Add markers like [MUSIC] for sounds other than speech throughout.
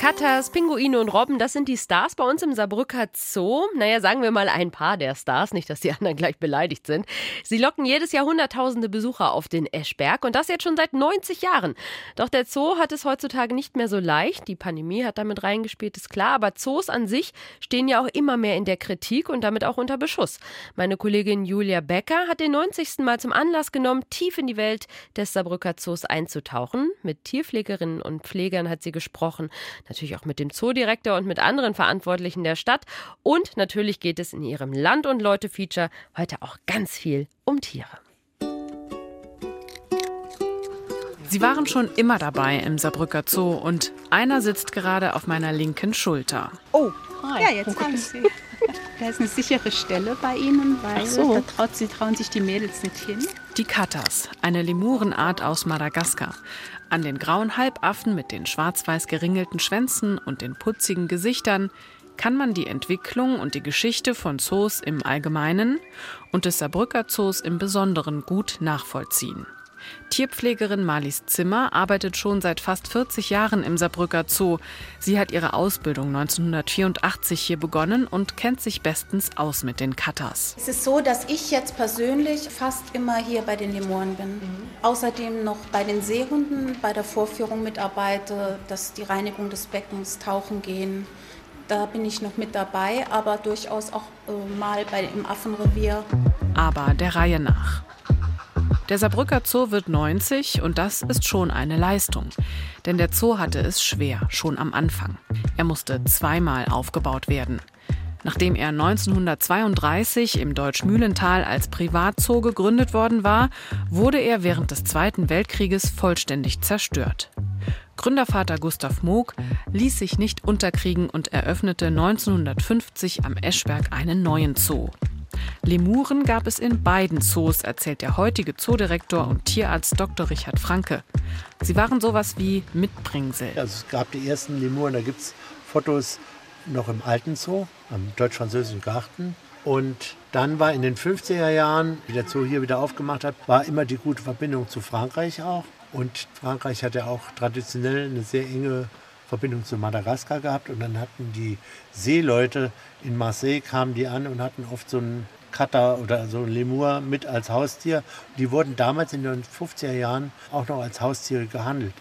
Katas, Pinguine und Robben, das sind die Stars bei uns im Saarbrücker Zoo. Naja, sagen wir mal ein paar der Stars, nicht, dass die [LAUGHS] anderen gleich beleidigt sind. Sie locken jedes Jahr hunderttausende Besucher auf den Eschberg und das jetzt schon seit 90 Jahren. Doch der Zoo hat es heutzutage nicht mehr so leicht. Die Pandemie hat damit reingespielt, ist klar. Aber Zoos an sich stehen ja auch immer mehr in der Kritik und damit auch unter Beschuss. Meine Kollegin Julia Becker hat den 90. Mal zum Anlass genommen, tief in die Welt des Saarbrücker Zoos einzutauchen. Mit Tierpflegerinnen und Pflegern hat sie gesprochen natürlich auch mit dem Zoodirektor und mit anderen Verantwortlichen der Stadt. Und natürlich geht es in ihrem Land- und Leute-Feature heute auch ganz viel um Tiere. Sie waren schon immer dabei im Saarbrücker Zoo und einer sitzt gerade auf meiner linken Schulter. Oh, Hi. ja, jetzt haben Sie. [LAUGHS] Da ist eine sichere Stelle bei Ihnen, weil so. da traut, sie trauen sich die Mädels nicht hin. Die Katas, eine Lemurenart aus Madagaskar. An den grauen Halbaffen mit den schwarz-weiß geringelten Schwänzen und den putzigen Gesichtern kann man die Entwicklung und die Geschichte von Zoos im Allgemeinen und des Saarbrücker Zoos im Besonderen gut nachvollziehen. Tierpflegerin Marlies Zimmer arbeitet schon seit fast 40 Jahren im Saarbrücker Zoo. Sie hat ihre Ausbildung 1984 hier begonnen und kennt sich bestens aus mit den Katas. Es ist so, dass ich jetzt persönlich fast immer hier bei den Lemuren bin. Mhm. Außerdem noch bei den Seehunden bei der Vorführung mitarbeite, dass die Reinigung des Beckens, Tauchen gehen. Da bin ich noch mit dabei, aber durchaus auch äh, mal bei, im Affenrevier. Aber der Reihe nach. Der Saarbrücker Zoo wird 90 und das ist schon eine Leistung. Denn der Zoo hatte es schwer, schon am Anfang. Er musste zweimal aufgebaut werden. Nachdem er 1932 im Deutschmühlental als Privatzoo gegründet worden war, wurde er während des Zweiten Weltkrieges vollständig zerstört. Gründervater Gustav Moog ließ sich nicht unterkriegen und eröffnete 1950 am Eschberg einen neuen Zoo. Lemuren gab es in beiden Zoos, erzählt der heutige Zoodirektor und Tierarzt Dr. Richard Franke. Sie waren sowas wie Mitbringsel. Also es gab die ersten Lemuren, da gibt es Fotos noch im alten Zoo, am deutsch-französischen Garten. Und dann war in den 50er Jahren, wie der Zoo hier wieder aufgemacht hat, war immer die gute Verbindung zu Frankreich auch. Und Frankreich hat ja auch traditionell eine sehr enge Verbindung zu Madagaskar gehabt. Und dann hatten die Seeleute in Marseille, kamen die an und hatten oft so einen Kater oder so ein Lemur mit als Haustier. Die wurden damals in den 50er Jahren auch noch als Haustiere gehandelt.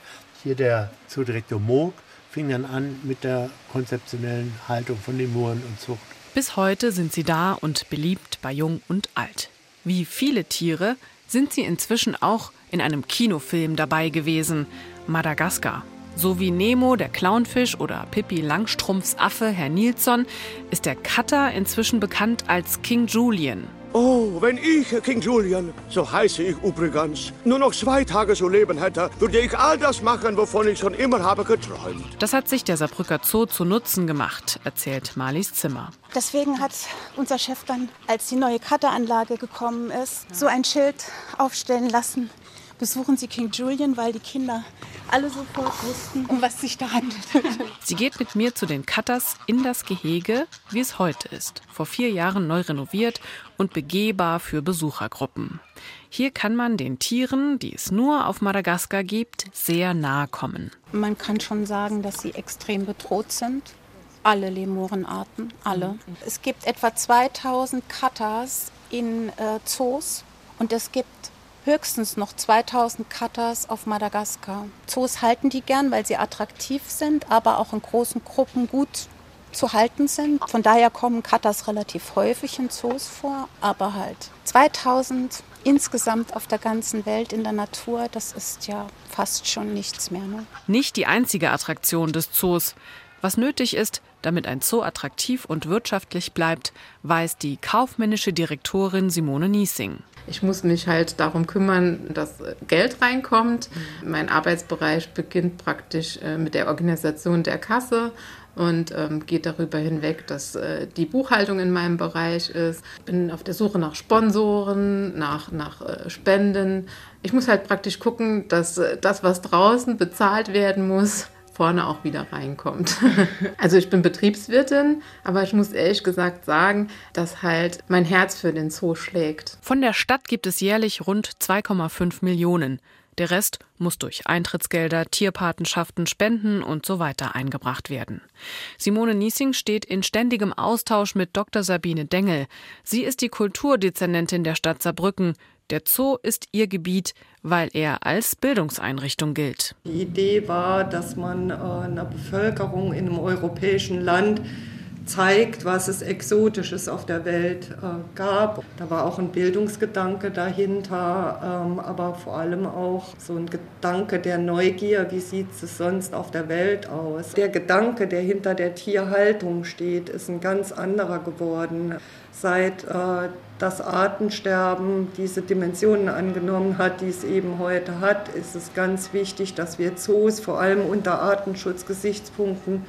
Hier der Zoodirektor Moog fing dann an mit der konzeptionellen Haltung von Lemuren und Zucht. Bis heute sind sie da und beliebt bei Jung und Alt. Wie viele Tiere sind sie inzwischen auch in einem Kinofilm dabei gewesen, Madagaskar. So wie Nemo, der Clownfisch oder Pippi Langstrumpfs Affe, Herr Nilsson, ist der Cutter inzwischen bekannt als King Julian. Oh, wenn ich King Julian, so heiße ich übrigens, nur noch zwei Tage zu leben hätte, würde ich all das machen, wovon ich schon immer habe geträumt. Das hat sich der Saarbrücker Zoo zu Nutzen gemacht, erzählt Marlies Zimmer. Deswegen hat unser Chef dann, als die neue Cutteranlage gekommen ist, so ein Schild aufstellen lassen. Besuchen Sie King Julian, weil die Kinder alle sofort wussten, um was sich da handelt. [LAUGHS] Sie geht mit mir zu den Cutters in das Gehege, wie es heute ist. Vor vier Jahren neu renoviert und begehbar für Besuchergruppen. Hier kann man den Tieren, die es nur auf Madagaskar gibt, sehr nahe kommen. Man kann schon sagen, dass sie extrem bedroht sind. Alle Lemurenarten, alle. Es gibt etwa 2000 Cutters in äh, Zoos und es gibt höchstens noch 2000 Cutters auf Madagaskar. Zoos halten die gern, weil sie attraktiv sind, aber auch in großen Gruppen gut zu halten sind. Von daher kommen Cutters relativ häufig in Zoos vor, aber halt 2000 insgesamt auf der ganzen Welt in der Natur, das ist ja fast schon nichts mehr. Ne? Nicht die einzige Attraktion des Zoos. Was nötig ist, damit ein Zoo attraktiv und wirtschaftlich bleibt, weiß die kaufmännische Direktorin Simone Niesing. Ich muss mich halt darum kümmern, dass Geld reinkommt. Mein Arbeitsbereich beginnt praktisch äh, mit der Organisation der Kasse und ähm, geht darüber hinweg, dass äh, die Buchhaltung in meinem Bereich ist. Bin auf der Suche nach Sponsoren, nach, nach äh, Spenden. Ich muss halt praktisch gucken, dass äh, das, was draußen bezahlt werden muss, vorne auch wieder reinkommt. [LAUGHS] also ich bin Betriebswirtin, aber ich muss ehrlich gesagt sagen, dass halt mein Herz für den Zoo schlägt. Von der Stadt gibt es jährlich rund 2,5 Millionen. Der Rest muss durch Eintrittsgelder, Tierpatenschaften, Spenden und so weiter eingebracht werden. Simone Niesing steht in ständigem Austausch mit Dr. Sabine Dengel. Sie ist die Kulturdezernentin der Stadt Saarbrücken. Der Zoo ist ihr Gebiet, weil er als Bildungseinrichtung gilt. Die Idee war, dass man äh, einer Bevölkerung in einem europäischen Land zeigt, was es Exotisches auf der Welt äh, gab. Da war auch ein Bildungsgedanke dahinter, ähm, aber vor allem auch so ein Gedanke der Neugier, wie sieht es sonst auf der Welt aus. Der Gedanke, der hinter der Tierhaltung steht, ist ein ganz anderer geworden. Seit äh, das Artensterben diese Dimensionen angenommen hat, die es eben heute hat, ist es ganz wichtig, dass wir Zoos vor allem unter Artenschutzgesichtspunkten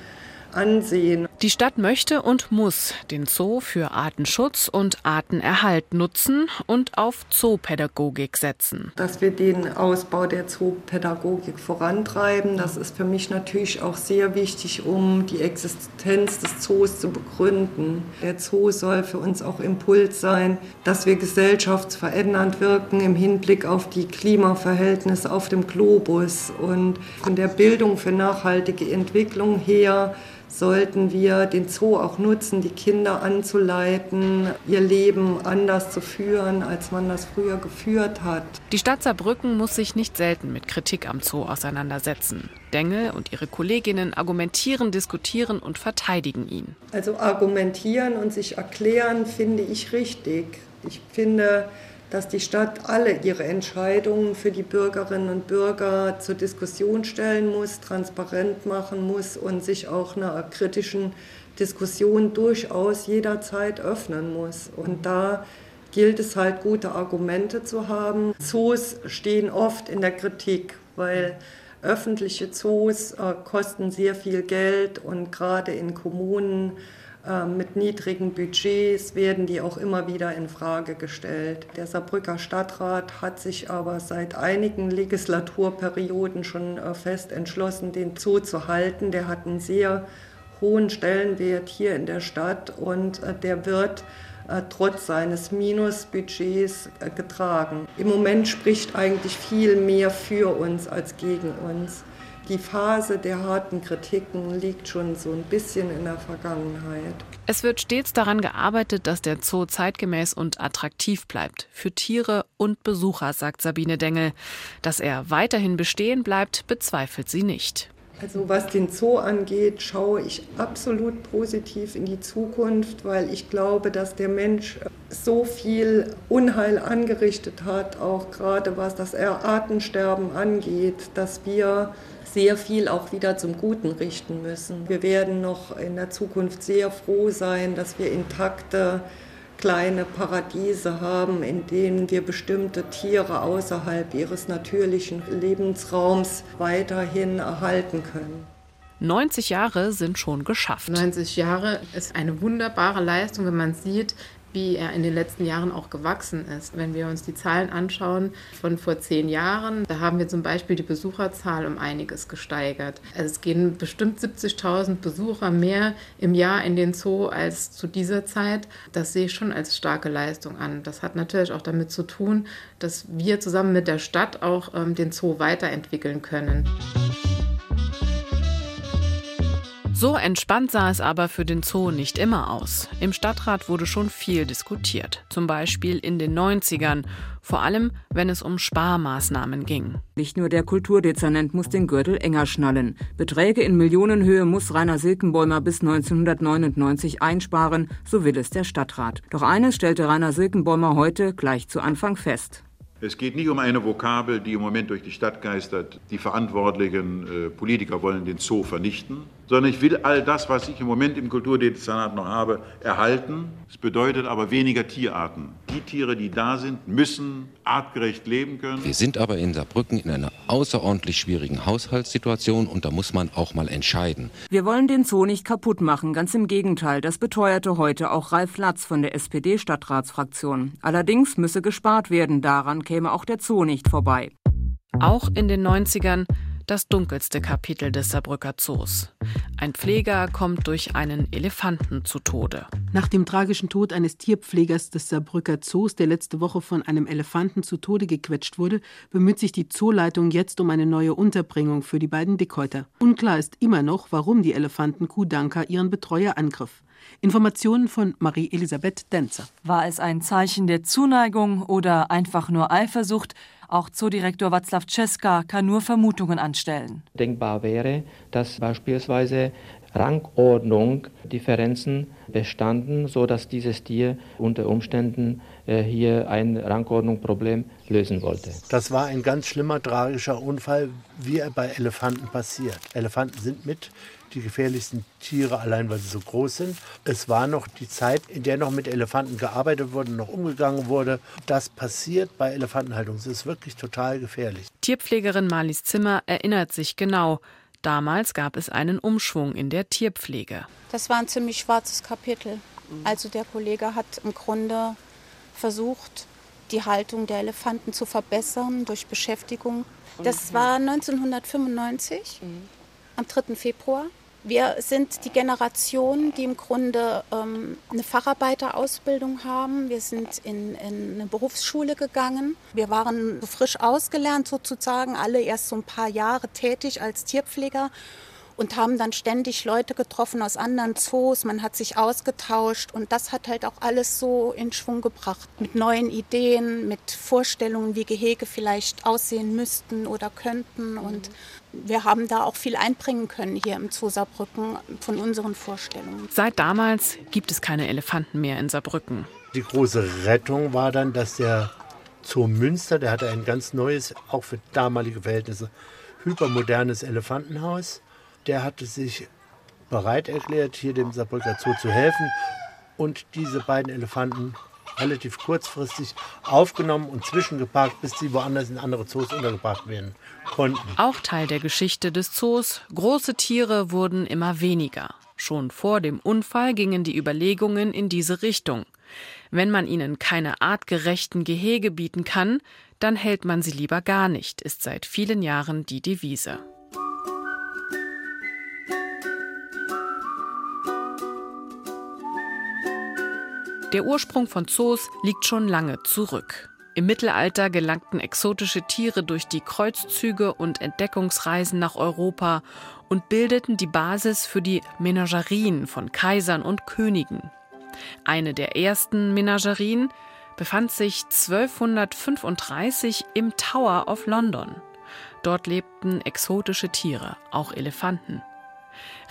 ansehen. Die Stadt möchte und muss den Zoo für Artenschutz und Artenerhalt nutzen und auf Zoopädagogik setzen. Dass wir den Ausbau der Zoopädagogik vorantreiben, das ist für mich natürlich auch sehr wichtig, um die Existenz des Zoos zu begründen. Der Zoo soll für uns auch Impuls sein, dass wir gesellschaftsverändernd wirken im Hinblick auf die Klimaverhältnisse auf dem Globus und von der Bildung für nachhaltige Entwicklung her sollten wir den Zoo auch nutzen, die Kinder anzuleiten, ihr Leben anders zu führen, als man das früher geführt hat. Die Stadt Saarbrücken muss sich nicht selten mit Kritik am Zoo auseinandersetzen. Dengel und ihre Kolleginnen argumentieren, diskutieren und verteidigen ihn. Also argumentieren und sich erklären finde ich richtig. Ich finde, dass die Stadt alle ihre Entscheidungen für die Bürgerinnen und Bürger zur Diskussion stellen muss, transparent machen muss und sich auch einer kritischen Diskussion durchaus jederzeit öffnen muss. Und da gilt es halt, gute Argumente zu haben. Zoos stehen oft in der Kritik, weil öffentliche Zoos äh, kosten sehr viel Geld und gerade in Kommunen mit niedrigen Budgets werden die auch immer wieder in Frage gestellt. Der Saarbrücker Stadtrat hat sich aber seit einigen Legislaturperioden schon äh, fest entschlossen, den Zoo zu halten. Der hat einen sehr hohen Stellenwert hier in der Stadt und äh, der wird trotz seines Minusbudgets getragen. Im Moment spricht eigentlich viel mehr für uns als gegen uns die Phase der harten Kritiken liegt schon so ein bisschen in der Vergangenheit. Es wird stets daran gearbeitet, dass der Zoo zeitgemäß und attraktiv bleibt. Für Tiere und Besucher, sagt Sabine Dengel. Dass er weiterhin bestehen bleibt, bezweifelt sie nicht. Also was den Zoo angeht, schaue ich absolut positiv in die Zukunft, weil ich glaube, dass der Mensch so viel Unheil angerichtet hat, auch gerade was das Artensterben angeht, dass wir sehr viel auch wieder zum Guten richten müssen. Wir werden noch in der Zukunft sehr froh sein, dass wir intakte kleine Paradiese haben, in denen wir bestimmte Tiere außerhalb ihres natürlichen Lebensraums weiterhin erhalten können. 90 Jahre sind schon geschafft. 90 Jahre ist eine wunderbare Leistung, wenn man sieht, wie er in den letzten Jahren auch gewachsen ist. Wenn wir uns die Zahlen anschauen von vor zehn Jahren, da haben wir zum Beispiel die Besucherzahl um einiges gesteigert. Also es gehen bestimmt 70.000 Besucher mehr im Jahr in den Zoo als zu dieser Zeit. Das sehe ich schon als starke Leistung an. Das hat natürlich auch damit zu tun, dass wir zusammen mit der Stadt auch ähm, den Zoo weiterentwickeln können. So entspannt sah es aber für den Zoo nicht immer aus. Im Stadtrat wurde schon viel diskutiert, zum Beispiel in den 90ern, vor allem wenn es um Sparmaßnahmen ging. Nicht nur der Kulturdezernent muss den Gürtel enger schnallen. Beträge in Millionenhöhe muss Rainer Silkenbäumer bis 1999 einsparen, so will es der Stadtrat. Doch eines stellte Rainer Silkenbäumer heute gleich zu Anfang fest. Es geht nicht um eine Vokabel, die im Moment durch die Stadt geistert. Die verantwortlichen äh, Politiker wollen den Zoo vernichten, sondern ich will all das, was ich im Moment im Kulturdezernat noch habe, erhalten. Es bedeutet aber weniger Tierarten. Die Tiere, die da sind, müssen artgerecht leben können. Wir sind aber in Saarbrücken in einer außerordentlich schwierigen Haushaltssituation und da muss man auch mal entscheiden. Wir wollen den Zoo nicht kaputt machen, ganz im Gegenteil. Das beteuerte heute auch Ralf Latz von der SPD-Stadtratsfraktion. Allerdings müsse gespart werden. Daran käme auch der Zoo nicht vorbei. Auch in den 90ern das dunkelste Kapitel des Saarbrücker Zoos. Ein Pfleger kommt durch einen Elefanten zu Tode. Nach dem tragischen Tod eines Tierpflegers des Saarbrücker Zoos, der letzte Woche von einem Elefanten zu Tode gequetscht wurde, bemüht sich die Zooleitung jetzt um eine neue Unterbringung für die beiden Dickhäuter. Unklar ist immer noch, warum die Elefantenkuh Danka ihren Betreuer angriff. Informationen von Marie-Elisabeth Denzer. War es ein Zeichen der Zuneigung oder einfach nur Eifersucht? Auch Zoodirektor Václav Czeska kann nur Vermutungen anstellen. Denkbar wäre, dass beispielsweise Rangordnung Differenzen bestanden, sodass dieses Tier unter Umständen äh, hier ein Rangordnungsproblem lösen wollte. Das war ein ganz schlimmer, tragischer Unfall, wie er bei Elefanten passiert. Elefanten sind mit die gefährlichsten Tiere, allein weil sie so groß sind. Es war noch die Zeit, in der noch mit Elefanten gearbeitet wurde, noch umgegangen wurde. Das passiert bei Elefantenhaltung. Es ist wirklich total gefährlich. Tierpflegerin Marlies Zimmer erinnert sich genau. Damals gab es einen Umschwung in der Tierpflege. Das war ein ziemlich schwarzes Kapitel. Also der Kollege hat im Grunde versucht, die Haltung der Elefanten zu verbessern durch Beschäftigung. Das war 1995, am 3. Februar. Wir sind die Generation, die im Grunde ähm, eine Facharbeiterausbildung haben. Wir sind in, in, eine Berufsschule gegangen. Wir waren frisch ausgelernt sozusagen, alle erst so ein paar Jahre tätig als Tierpfleger und haben dann ständig Leute getroffen aus anderen Zoos. Man hat sich ausgetauscht und das hat halt auch alles so in Schwung gebracht. Mit neuen Ideen, mit Vorstellungen, wie Gehege vielleicht aussehen müssten oder könnten. Und wir haben da auch viel einbringen können hier im Zoo Saarbrücken von unseren Vorstellungen. Seit damals gibt es keine Elefanten mehr in Saarbrücken. Die große Rettung war dann, dass der Zoo Münster, der hatte ein ganz neues, auch für damalige Verhältnisse, hypermodernes Elefantenhaus der hatte sich bereit erklärt, hier dem Saarbrücker Zoo zu helfen und diese beiden Elefanten relativ kurzfristig aufgenommen und zwischengeparkt, bis sie woanders in andere Zoos untergebracht werden konnten. Auch Teil der Geschichte des Zoos. Große Tiere wurden immer weniger. Schon vor dem Unfall gingen die Überlegungen in diese Richtung. Wenn man ihnen keine artgerechten Gehege bieten kann, dann hält man sie lieber gar nicht, ist seit vielen Jahren die Devise. Der Ursprung von Zoos liegt schon lange zurück. Im Mittelalter gelangten exotische Tiere durch die Kreuzzüge und Entdeckungsreisen nach Europa und bildeten die Basis für die Menagerien von Kaisern und Königen. Eine der ersten Menagerien befand sich 1235 im Tower of London. Dort lebten exotische Tiere, auch Elefanten.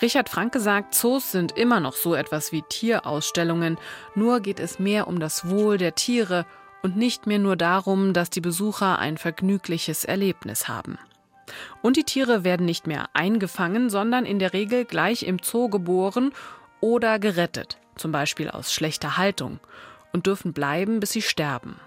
Richard Franke sagt, Zoos sind immer noch so etwas wie Tierausstellungen, nur geht es mehr um das Wohl der Tiere und nicht mehr nur darum, dass die Besucher ein vergnügliches Erlebnis haben. Und die Tiere werden nicht mehr eingefangen, sondern in der Regel gleich im Zoo geboren oder gerettet, zum Beispiel aus schlechter Haltung, und dürfen bleiben, bis sie sterben.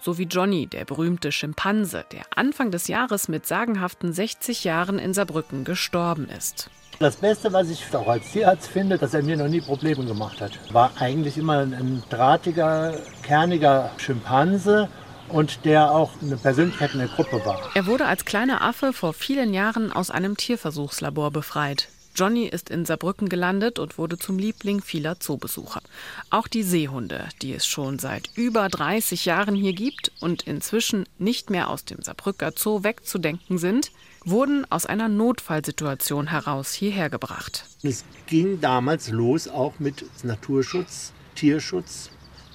So wie Johnny, der berühmte Schimpanse, der Anfang des Jahres mit sagenhaften 60 Jahren in Saarbrücken gestorben ist. Das Beste, was ich auch als Tierarzt finde, dass er mir noch nie Probleme gemacht hat, war eigentlich immer ein drahtiger, kerniger Schimpanse und der auch eine Persönlichkeit in der Gruppe war. Er wurde als kleiner Affe vor vielen Jahren aus einem Tierversuchslabor befreit. Johnny ist in Saarbrücken gelandet und wurde zum Liebling vieler Zoobesucher. Auch die Seehunde, die es schon seit über 30 Jahren hier gibt und inzwischen nicht mehr aus dem Saarbrücker Zoo wegzudenken sind, wurden aus einer Notfallsituation heraus hierher gebracht. Es ging damals los auch mit Naturschutz, Tierschutz.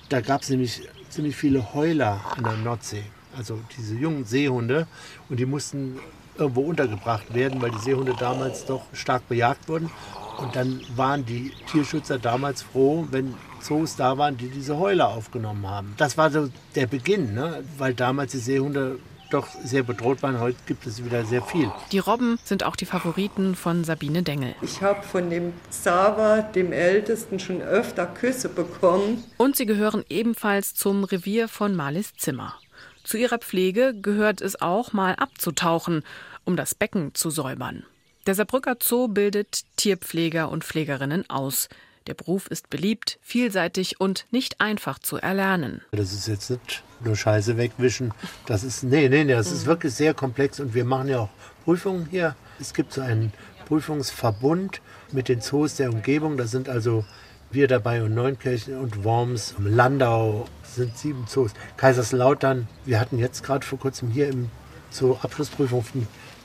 Da gab es nämlich ziemlich viele Heuler an der Nordsee, also diese jungen Seehunde. Und die mussten irgendwo untergebracht werden, weil die Seehunde damals doch stark bejagt wurden. Und dann waren die Tierschützer damals froh, wenn Zoos da waren, die diese Heuler aufgenommen haben. Das war so der Beginn, ne? weil damals die Seehunde doch sehr bedroht waren. Heute gibt es wieder sehr viel. Die Robben sind auch die Favoriten von Sabine Dengel. Ich habe von dem Xaver, dem Ältesten, schon öfter Küsse bekommen. Und sie gehören ebenfalls zum Revier von Marlis Zimmer. Zu ihrer Pflege gehört es auch, mal abzutauchen, um das Becken zu säubern. Der Saarbrücker Zoo bildet Tierpfleger und Pflegerinnen aus. Der Beruf ist beliebt, vielseitig und nicht einfach zu erlernen. Das ist jetzt nicht nur Scheiße wegwischen. Das ist, nee, nee, nee, das ist wirklich sehr komplex und wir machen ja auch Prüfungen hier Es gibt so einen Prüfungsverbund mit den Zoos der Umgebung. Da sind also wir dabei und Neunkirchen und Worms, Landau sind sieben Zoos. Kaiserslautern, wir hatten jetzt gerade vor kurzem hier im Zoo Abschlussprüfung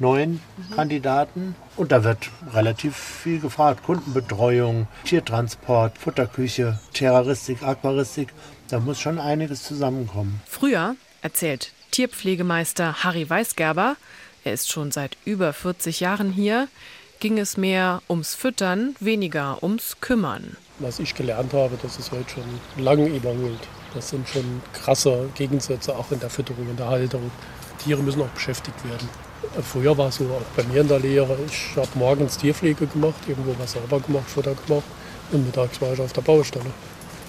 neun mhm. Kandidaten und da wird relativ viel gefragt. Kundenbetreuung, Tiertransport, Futterküche, Terroristik, Aquaristik. Da muss schon einiges zusammenkommen. Früher, erzählt Tierpflegemeister Harry Weisgerber, er ist schon seit über 40 Jahren hier, ging es mehr ums Füttern, weniger ums Kümmern. Was ich gelernt habe, das ist heute schon lange überholt. Das sind schon krasse Gegensätze, auch in der Fütterung, in der Haltung. Tiere müssen auch beschäftigt werden. Früher war es so, auch bei mir in der Lehre, ich habe morgens Tierpflege gemacht, irgendwo was sauber gemacht, Futter gemacht und mittags war ich auf der Baustelle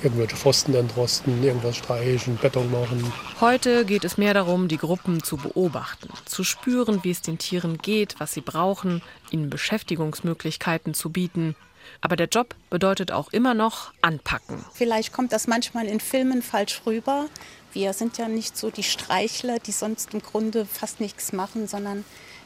irgendwelche Pfosten entrosten, irgendwas streichen, Beton machen. Heute geht es mehr darum, die Gruppen zu beobachten, zu spüren, wie es den Tieren geht, was sie brauchen, ihnen Beschäftigungsmöglichkeiten zu bieten. Aber der Job bedeutet auch immer noch anpacken. Vielleicht kommt das manchmal in Filmen falsch rüber. Wir sind ja nicht so die Streichler, die sonst im Grunde fast nichts machen, sondern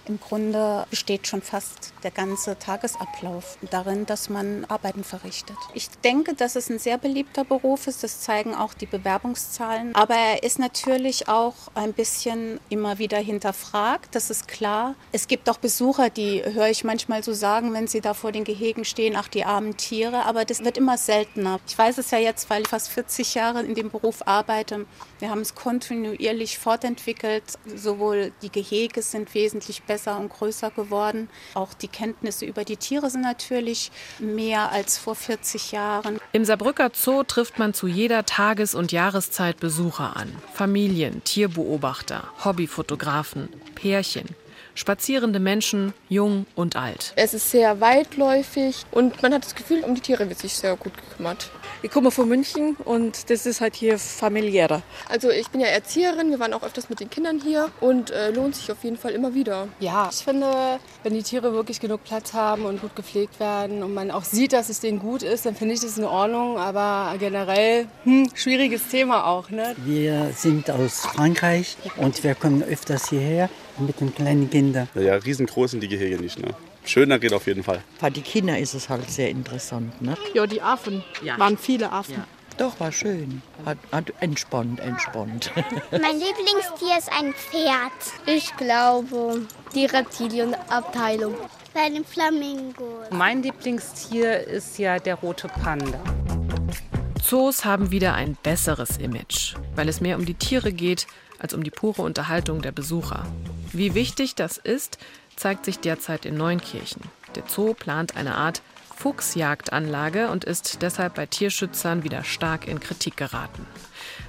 im Grunde besteht schon fast der ganze Tagesablauf darin, dass man Arbeiten verrichtet. Ich denke, dass es ein sehr beliebter Beruf ist. Das zeigen auch die Bewerbungszahlen. Aber er ist natürlich auch ein bisschen immer wieder hinterfragt. Das ist klar. Es gibt auch Besucher, die höre ich manchmal so sagen, wenn sie da vor den Gehegen stehen, ach die armen Tiere. Aber das wird immer seltener. Ich weiß es ja jetzt, weil ich fast 40 Jahre in dem Beruf arbeite. Wir haben es kontinuierlich fortentwickelt. Sowohl die Gehege sind wesentlich besser und größer geworden. Auch die Kenntnisse über die Tiere sind natürlich mehr als vor 40 Jahren. Im Saarbrücker Zoo trifft man zu jeder Tages- und Jahreszeit Besucher an. Familien, Tierbeobachter, Hobbyfotografen, Pärchen spazierende Menschen, jung und alt. Es ist sehr weitläufig und man hat das Gefühl, um die Tiere wird sich sehr gut gekümmert. Ich komme von München und das ist halt hier familiärer. Also ich bin ja Erzieherin, wir waren auch öfters mit den Kindern hier und äh, lohnt sich auf jeden Fall immer wieder. Ja, ich finde, wenn die Tiere wirklich genug Platz haben und gut gepflegt werden und man auch sieht, dass es denen gut ist, dann finde ich das in Ordnung. Aber generell, hm, schwieriges Thema auch. Ne? Wir sind aus Frankreich und wir kommen öfters hierher mit den kleinen Kindern. Ja, riesengroß sind die Gehege nicht. Ne? Schöner geht auf jeden Fall. Für die Kinder ist es halt sehr interessant. Ne? Ja, die Affen. Ja. Waren viele Affen. Ja. Doch, war schön. Hat, hat entspannt, entspannt. [LAUGHS] Mein Lieblingstier ist ein Pferd. Ich glaube, die Reptilienabteilung. Bei den Flamingos. Mein Lieblingstier ist ja der rote Panda. Zoos haben wieder ein besseres Image, weil es mehr um die Tiere geht als um die pure Unterhaltung der Besucher. Wie wichtig das ist, zeigt sich derzeit in Neunkirchen. Der Zoo plant eine Art Fuchsjagdanlage und ist deshalb bei Tierschützern wieder stark in Kritik geraten.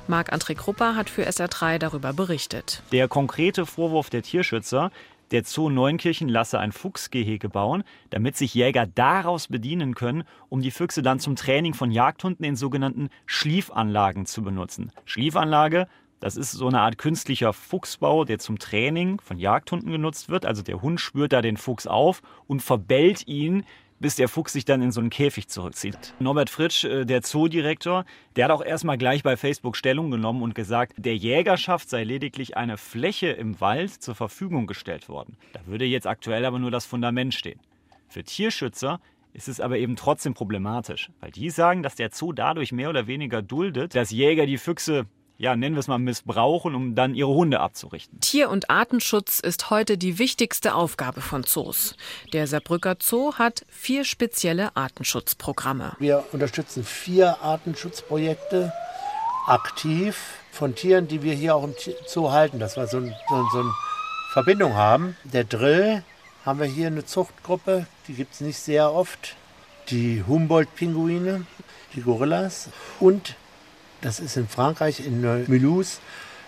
Marc-André Krupper hat für SR3 darüber berichtet. Der konkrete Vorwurf der Tierschützer, der Zoo Neunkirchen lasse ein Fuchsgehege bauen, damit sich Jäger daraus bedienen können, um die Füchse dann zum Training von Jagdhunden in sogenannten Schliefanlagen zu benutzen. Schliefanlage das ist so eine Art künstlicher Fuchsbau, der zum Training von Jagdhunden genutzt wird. Also der Hund spürt da den Fuchs auf und verbellt ihn, bis der Fuchs sich dann in so einen Käfig zurückzieht. Norbert Fritsch, äh, der Zoodirektor, der hat auch erstmal gleich bei Facebook Stellung genommen und gesagt, der Jägerschaft sei lediglich eine Fläche im Wald zur Verfügung gestellt worden. Da würde jetzt aktuell aber nur das Fundament stehen. Für Tierschützer ist es aber eben trotzdem problematisch, weil die sagen, dass der Zoo dadurch mehr oder weniger duldet, dass Jäger die Füchse ja, nennen wir es mal, missbrauchen, um dann ihre Hunde abzurichten. Tier- und Artenschutz ist heute die wichtigste Aufgabe von Zoos. Der Saarbrücker Zoo hat vier spezielle Artenschutzprogramme. Wir unterstützen vier Artenschutzprojekte aktiv von Tieren, die wir hier auch im Zoo halten, dass wir so, ein, so, so eine Verbindung haben. Der Drill haben wir hier eine Zuchtgruppe, die gibt es nicht sehr oft. Die Humboldt-Pinguine, die Gorillas und das ist in Frankreich, in Mulhouse,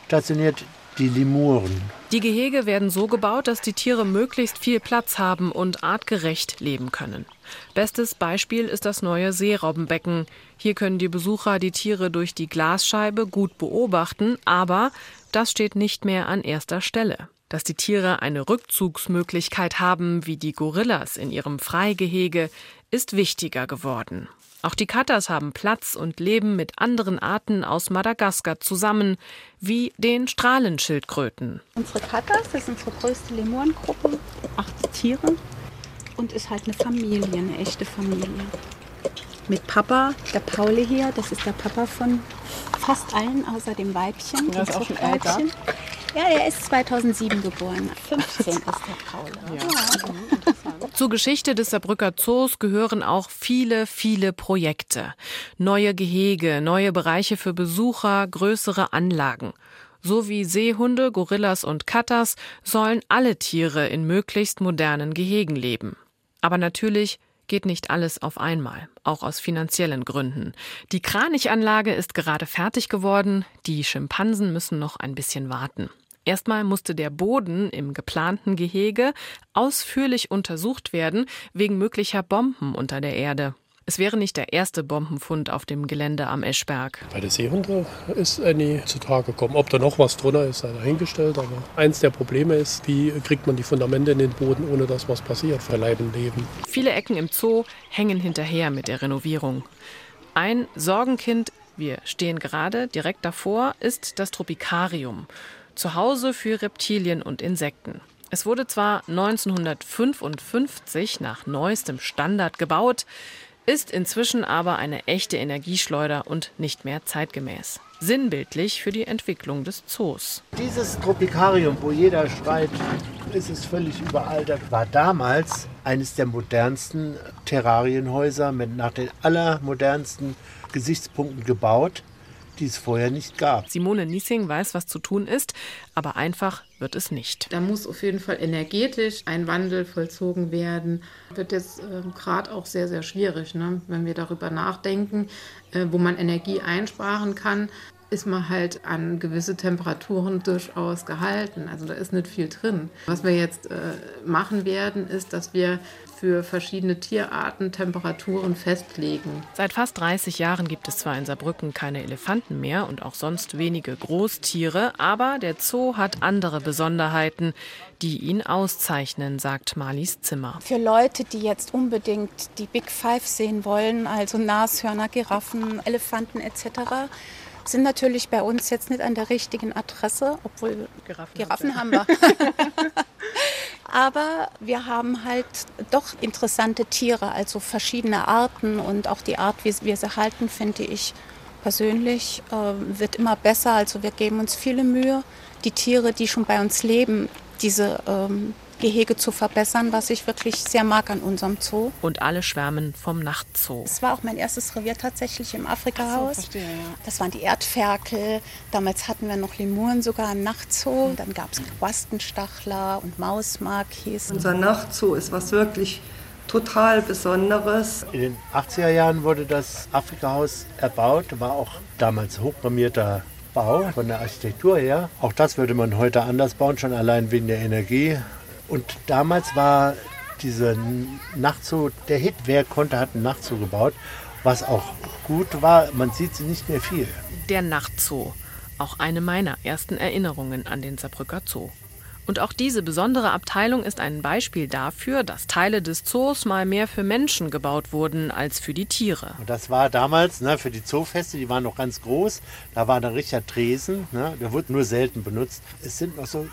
stationiert die Limuren. Die Gehege werden so gebaut, dass die Tiere möglichst viel Platz haben und artgerecht leben können. Bestes Beispiel ist das neue Seerobbenbecken. Hier können die Besucher die Tiere durch die Glasscheibe gut beobachten, aber das steht nicht mehr an erster Stelle. Dass die Tiere eine Rückzugsmöglichkeit haben, wie die Gorillas in ihrem Freigehege, ist wichtiger geworden. Auch die Katas haben Platz und leben mit anderen Arten aus Madagaskar zusammen, wie den Strahlenschildkröten. Unsere Katas, das ist unsere größte Lemurengruppe, acht Tiere und ist halt eine Familie, eine echte Familie. Mit Papa, der Pauli hier, das ist der Papa von fast allen außer dem Weibchen. Der ist auch schon älter. Ja, er ist 2007 geboren. 15 ist der Paul. Ja. Zur Geschichte des Saarbrücker Zoos gehören auch viele, viele Projekte. Neue Gehege, neue Bereiche für Besucher, größere Anlagen. So wie Seehunde, Gorillas und Katas sollen alle Tiere in möglichst modernen Gehegen leben. Aber natürlich geht nicht alles auf einmal, auch aus finanziellen Gründen. Die Kranichanlage ist gerade fertig geworden, die Schimpansen müssen noch ein bisschen warten. Erstmal musste der Boden im geplanten Gehege ausführlich untersucht werden wegen möglicher Bomben unter der Erde. Es wäre nicht der erste Bombenfund auf dem Gelände am Eschberg. Bei der Seehunde ist er nie zutage gekommen. Ob da noch was drunter ist, sei dahingestellt. Aber eins der Probleme ist, wie kriegt man die Fundamente in den Boden, ohne dass was passiert für Leib und Leben. Viele Ecken im Zoo hängen hinterher mit der Renovierung. Ein Sorgenkind, wir stehen gerade direkt davor, ist das Tropikarium. Zuhause für Reptilien und Insekten. Es wurde zwar 1955 nach neuestem Standard gebaut, ist inzwischen aber eine echte Energieschleuder und nicht mehr zeitgemäß. Sinnbildlich für die Entwicklung des Zoos. Dieses Tropikarium, wo jeder schreit, es ist völlig überaltert, war damals eines der modernsten Terrarienhäuser mit nach den allermodernsten Gesichtspunkten gebaut die es vorher nicht gab. Simone Niesing weiß, was zu tun ist, aber einfach wird es nicht. Da muss auf jeden Fall energetisch ein Wandel vollzogen werden. Wird jetzt äh, gerade auch sehr, sehr schwierig, ne? wenn wir darüber nachdenken, äh, wo man Energie einsparen kann ist man halt an gewisse Temperaturen durchaus gehalten. Also da ist nicht viel drin. Was wir jetzt äh, machen werden, ist, dass wir für verschiedene Tierarten Temperaturen festlegen. Seit fast 30 Jahren gibt es zwar in Saarbrücken keine Elefanten mehr und auch sonst wenige Großtiere, aber der Zoo hat andere Besonderheiten, die ihn auszeichnen, sagt Marlies Zimmer. Für Leute, die jetzt unbedingt die Big Five sehen wollen, also Nashörner, Giraffen, Elefanten etc., sind natürlich bei uns jetzt nicht an der richtigen Adresse, obwohl Giraffen, Giraffen haben wir. [LAUGHS] Aber wir haben halt doch interessante Tiere, also verschiedene Arten und auch die Art, wie wir sie halten, finde ich persönlich, äh, wird immer besser. Also wir geben uns viele Mühe, die Tiere, die schon bei uns leben, diese ähm, Gehege zu verbessern, was ich wirklich sehr mag an unserem Zoo. Und alle schwärmen vom Nachtzoo. Es war auch mein erstes Revier tatsächlich im Afrikahaus. So, verstehe, ja. Das waren die Erdferkel. Damals hatten wir noch Lemuren sogar im Nachtzoo. Dann gab es Quastenstachler und Mausmakis. Unser Nachtzoo ist was wirklich total Besonderes. In den 80er Jahren wurde das Afrikahaus erbaut, war auch damals hochprämierter Bau von der Architektur her. Auch das würde man heute anders bauen, schon allein wegen der Energie. Und damals war dieser Nachtzoo der Hit. Wer konnte, hat einen Nachtzoo gebaut. Was auch gut war, man sieht sie nicht mehr viel. Der Nachtzoo. Auch eine meiner ersten Erinnerungen an den Saarbrücker Zoo. Und auch diese besondere Abteilung ist ein Beispiel dafür, dass Teile des Zoos mal mehr für Menschen gebaut wurden als für die Tiere. Und das war damals ne, für die Zoofeste, die waren noch ganz groß. Da war dann richtiger Tresen, ne, der wurde nur selten benutzt. Es sind noch so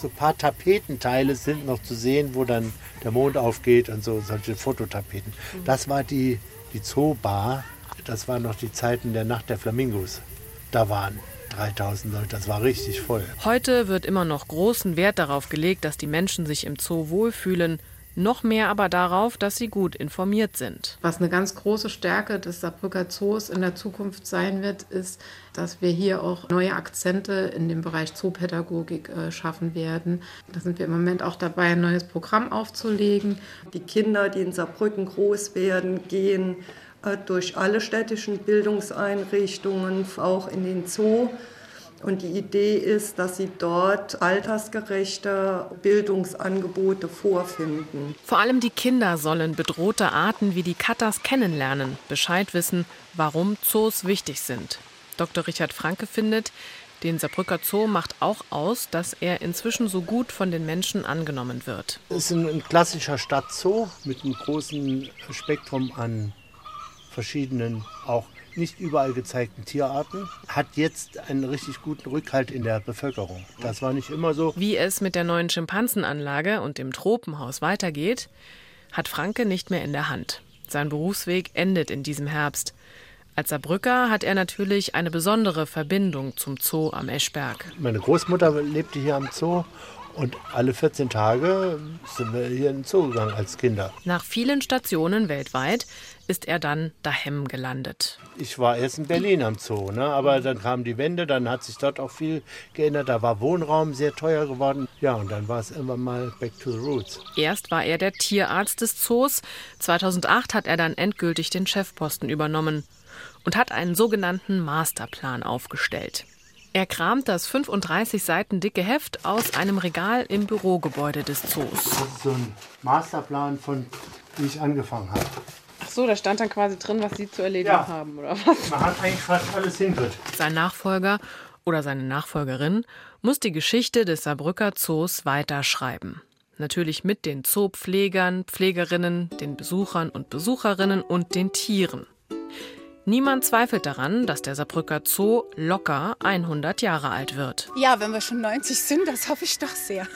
so ein paar Tapetenteile sind noch zu sehen, wo dann der Mond aufgeht und so, solche Fototapeten. Mhm. Das war die, die Zoobar. Das waren noch die Zeiten der Nacht der Flamingos. Da waren 3000 Leute, das war richtig voll. Heute wird immer noch großen Wert darauf gelegt, dass die Menschen sich im Zoo wohlfühlen noch mehr aber darauf, dass sie gut informiert sind. Was eine ganz große Stärke des Saarbrücker Zoos in der Zukunft sein wird, ist, dass wir hier auch neue Akzente in dem Bereich Zoopädagogik äh, schaffen werden. Da sind wir im Moment auch dabei, ein neues Programm aufzulegen. Die Kinder, die in Saarbrücken groß werden, gehen äh, durch alle städtischen Bildungseinrichtungen, auch in den Zoo und die Idee ist, dass sie dort altersgerechte Bildungsangebote vorfinden. Vor allem die Kinder sollen bedrohte Arten wie die Katas kennenlernen, Bescheid wissen, warum Zoos wichtig sind. Dr. Richard Franke findet, Den Saarbrücker Zoo macht auch aus, dass er inzwischen so gut von den Menschen angenommen wird. Es ist ein, ein klassischer Stadtzoo mit einem großen Spektrum an verschiedenen, auch nicht überall gezeigten Tierarten, hat jetzt einen richtig guten Rückhalt in der Bevölkerung. Das war nicht immer so. Wie es mit der neuen Schimpansenanlage und dem Tropenhaus weitergeht, hat Franke nicht mehr in der Hand. Sein Berufsweg endet in diesem Herbst. Als Saarbrücker hat er natürlich eine besondere Verbindung zum Zoo am Eschberg. Meine Großmutter lebte hier am Zoo und alle 14 Tage sind wir hier in den Zoo gegangen als Kinder. Nach vielen Stationen weltweit ist er dann daheim gelandet. Ich war erst in Berlin am Zoo, ne? aber dann kam die Wende, dann hat sich dort auch viel geändert. Da war Wohnraum sehr teuer geworden. Ja, und dann war es irgendwann mal back to the roots. Erst war er der Tierarzt des Zoos. 2008 hat er dann endgültig den Chefposten übernommen und hat einen sogenannten Masterplan aufgestellt. Er kramt das 35 Seiten dicke Heft aus einem Regal im Bürogebäude des Zoos. Das ist so ein Masterplan von wie ich angefangen habe. Ach so, da stand dann quasi drin, was Sie zu erledigen ja. haben, oder was? Man hat eigentlich fast alles hingekriegt. Sein Nachfolger oder seine Nachfolgerin muss die Geschichte des Saarbrücker Zoos weiterschreiben. Natürlich mit den Zoopflegern, Pflegerinnen, den Besuchern und Besucherinnen und den Tieren. Niemand zweifelt daran, dass der Saarbrücker Zoo locker 100 Jahre alt wird. Ja, wenn wir schon 90 sind, das hoffe ich doch sehr.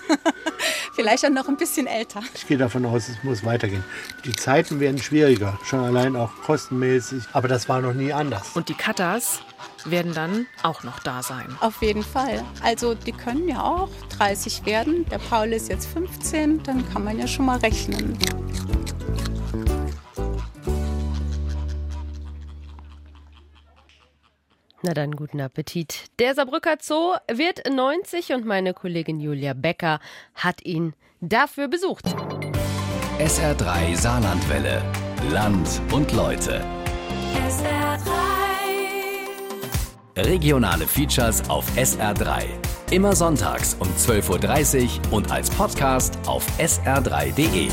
[LAUGHS] Vielleicht auch noch ein bisschen älter. Ich gehe davon aus, es muss weitergehen. Die Zeiten werden schwieriger, schon allein auch kostenmäßig. Aber das war noch nie anders. Und die Katas werden dann auch noch da sein. Auf jeden Fall. Also die können ja auch 30 werden. Der Paul ist jetzt 15, dann kann man ja schon mal rechnen. Na dann guten Appetit. Der Saarbrücker Zoo wird 90 und meine Kollegin Julia Becker hat ihn dafür besucht. SR3 Saarlandwelle. Land und Leute. SR3. Regionale Features auf SR3. Immer sonntags um 12.30 Uhr und als Podcast auf sr3.de.